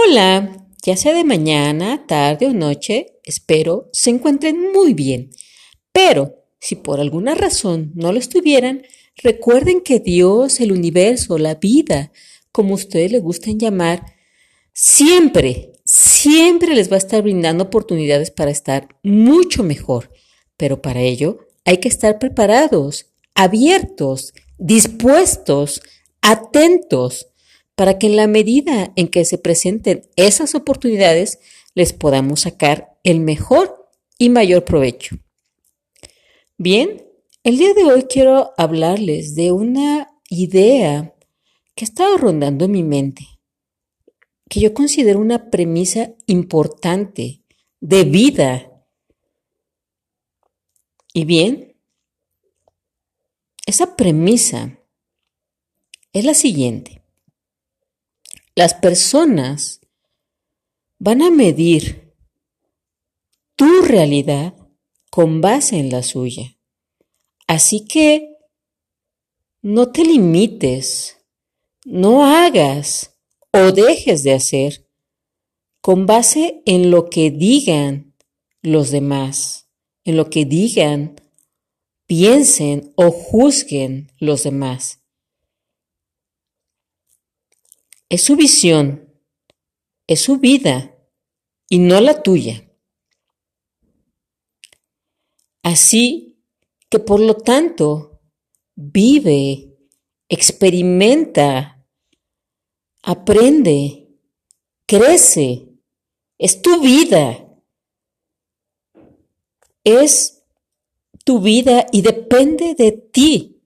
Hola, ya sea de mañana, tarde o noche, espero se encuentren muy bien. Pero si por alguna razón no lo estuvieran, recuerden que Dios, el universo, la vida, como ustedes le gusten llamar, siempre, siempre les va a estar brindando oportunidades para estar mucho mejor. Pero para ello hay que estar preparados, abiertos, dispuestos, atentos, para que en la medida en que se presenten esas oportunidades les podamos sacar el mejor y mayor provecho. Bien, el día de hoy quiero hablarles de una idea que ha estado rondando en mi mente, que yo considero una premisa importante de vida. Y bien, esa premisa es la siguiente. Las personas van a medir tu realidad con base en la suya. Así que no te limites, no hagas o dejes de hacer con base en lo que digan los demás, en lo que digan, piensen o juzguen los demás. Es su visión, es su vida y no la tuya. Así que por lo tanto, vive, experimenta, aprende, crece. Es tu vida. Es tu vida y depende de ti,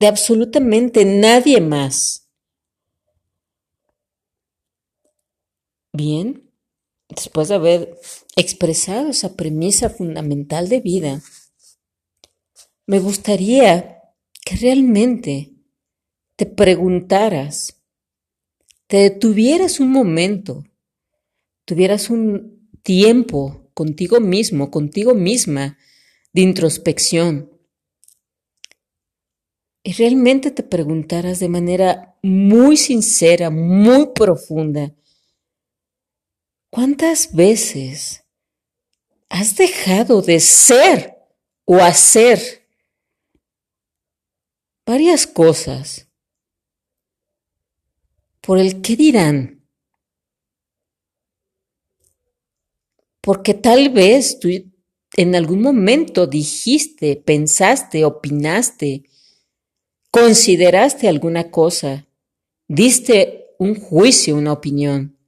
de absolutamente nadie más. Bien, después de haber expresado esa premisa fundamental de vida, me gustaría que realmente te preguntaras, te detuvieras un momento, tuvieras un tiempo contigo mismo, contigo misma, de introspección, y realmente te preguntaras de manera muy sincera, muy profunda, ¿Cuántas veces has dejado de ser o hacer varias cosas por el qué dirán? Porque tal vez tú en algún momento dijiste, pensaste, opinaste, consideraste alguna cosa, diste un juicio, una opinión.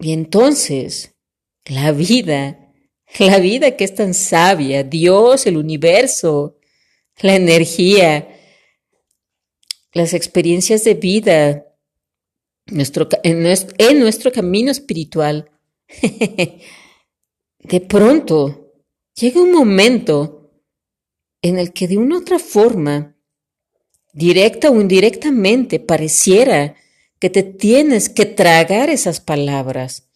Y entonces, la vida, la vida que es tan sabia, Dios, el universo, la energía, las experiencias de vida, nuestro, en, nuestro, en nuestro camino espiritual, de pronto llega un momento en el que de una otra forma, directa o indirectamente, pareciera que te tienes que tragar esas palabras.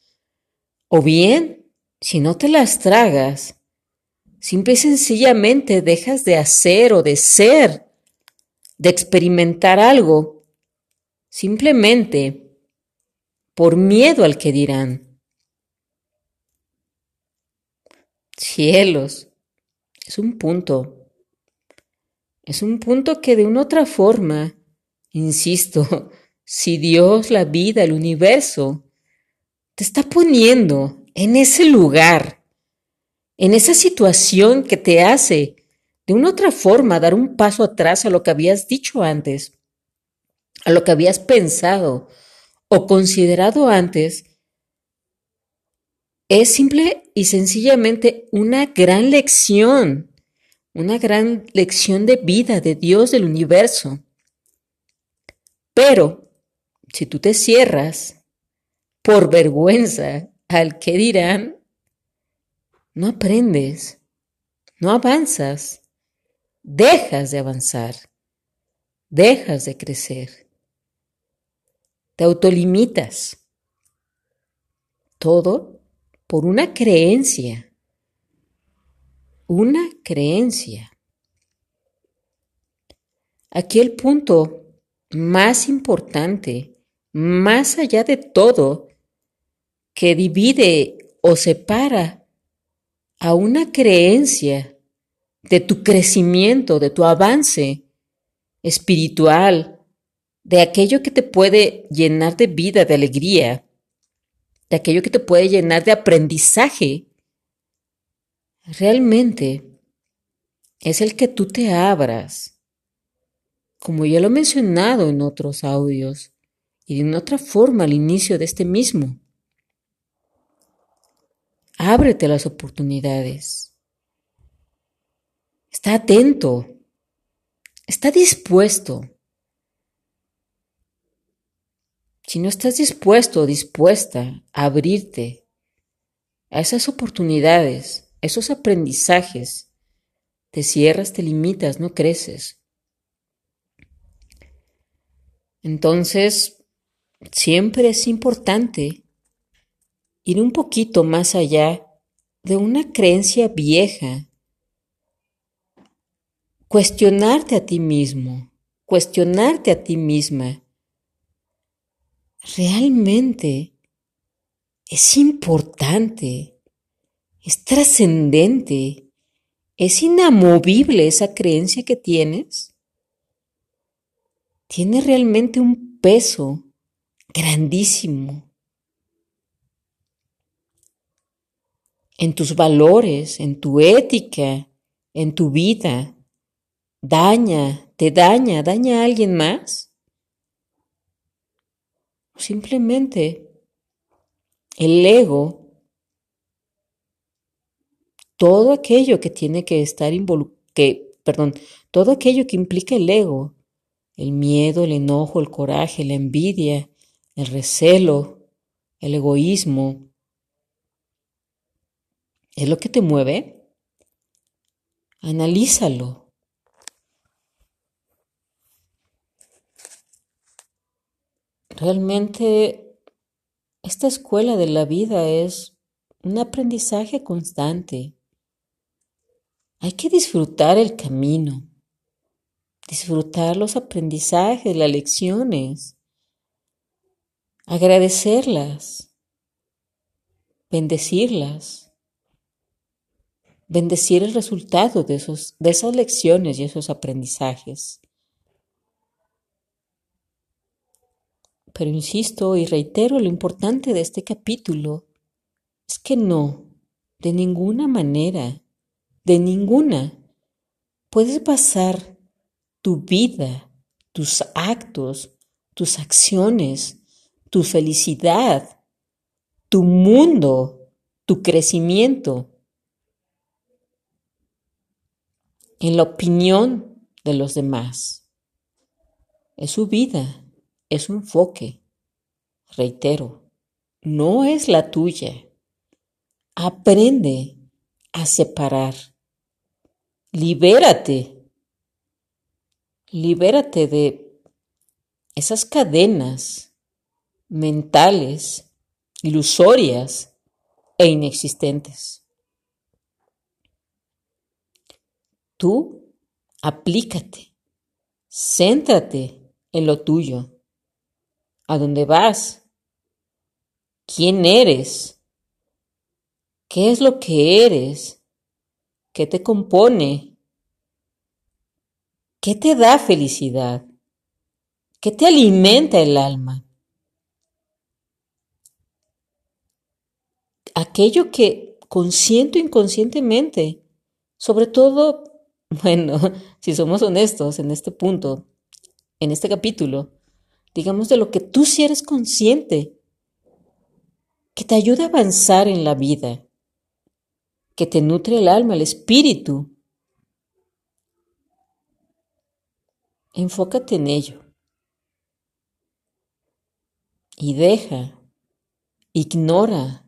O bien, si no te las tragas, simple y sencillamente dejas de hacer o de ser, de experimentar algo, simplemente por miedo al que dirán. Cielos, es un punto. Es un punto que de una otra forma, insisto, si Dios, la vida, el universo, te está poniendo en ese lugar, en esa situación que te hace de una otra forma dar un paso atrás a lo que habías dicho antes, a lo que habías pensado o considerado antes, es simple y sencillamente una gran lección, una gran lección de vida de Dios del universo. Pero si tú te cierras por vergüenza al que dirán, no aprendes, no avanzas, dejas de avanzar, dejas de crecer, te autolimitas. Todo por una creencia, una creencia. Aquí el punto más importante más allá de todo, que divide o separa a una creencia de tu crecimiento, de tu avance espiritual, de aquello que te puede llenar de vida, de alegría, de aquello que te puede llenar de aprendizaje, realmente es el que tú te abras, como ya lo he mencionado en otros audios y de otra forma al inicio de este mismo. Ábrete las oportunidades. Está atento. Está dispuesto. Si no estás dispuesto o dispuesta a abrirte a esas oportunidades, a esos aprendizajes, te cierras, te limitas, no creces. Entonces, siempre es importante ir un poquito más allá de una creencia vieja. Cuestionarte a ti mismo, cuestionarte a ti misma. Realmente es importante, es trascendente ¿Es inamovible esa creencia que tienes? Tiene realmente un peso grandísimo en tus valores, en tu ética, en tu vida. Daña, te daña, daña a alguien más. Simplemente el ego todo aquello que tiene que estar involucrado, que, perdón, todo aquello que implica el ego, el miedo, el enojo, el coraje, la envidia, el recelo, el egoísmo, ¿es lo que te mueve? Analízalo. Realmente esta escuela de la vida es un aprendizaje constante. Hay que disfrutar el camino, disfrutar los aprendizajes, las lecciones, agradecerlas, bendecirlas, bendecir el resultado de, esos, de esas lecciones y esos aprendizajes. Pero insisto y reitero, lo importante de este capítulo es que no, de ninguna manera, de ninguna. Puedes basar tu vida, tus actos, tus acciones, tu felicidad, tu mundo, tu crecimiento en la opinión de los demás. Es su vida, es su enfoque. Reitero, no es la tuya. Aprende a separar libérate, libérate de esas cadenas mentales, ilusorias e inexistentes. Tú aplícate, céntrate en lo tuyo, a dónde vas, quién eres, qué es lo que eres ¿Qué te compone? ¿Qué te da felicidad? ¿Qué te alimenta el alma? Aquello que consciente o inconscientemente, sobre todo, bueno, si somos honestos en este punto, en este capítulo, digamos de lo que tú sí eres consciente, que te ayuda a avanzar en la vida, que te nutre el alma, el espíritu. Enfócate en ello. Y deja, ignora,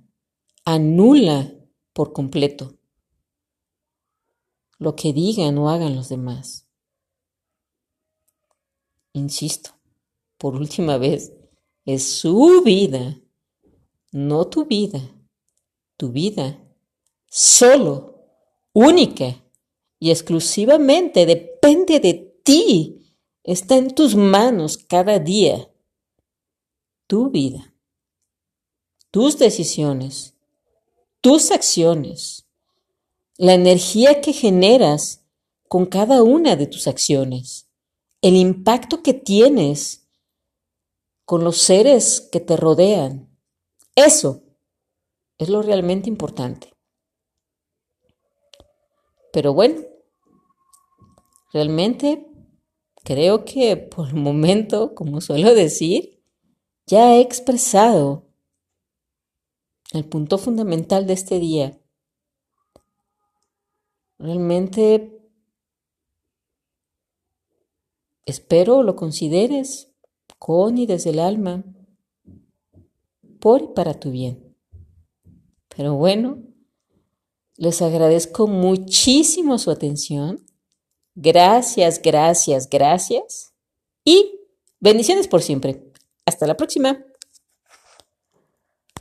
anula por completo lo que digan o hagan los demás. Insisto, por última vez, es su vida, no tu vida. Tu vida solo, única y exclusivamente depende de ti. Está en tus manos cada día. tu vida, tus decisiones, tus acciones, la energía que generas con cada una de tus acciones, el impacto que tienes con los seres que te rodean. Eso es lo realmente importante. Pero bueno, realmente creo que por el momento, como suelo decir, ya he expresado el punto fundamental de este día. Realmente espero lo consideres con y desde el alma, por y para tu bien. Pero bueno, les agradezco muchísimo su atención. Gracias, gracias, gracias. Y bendiciones por siempre. Hasta la próxima.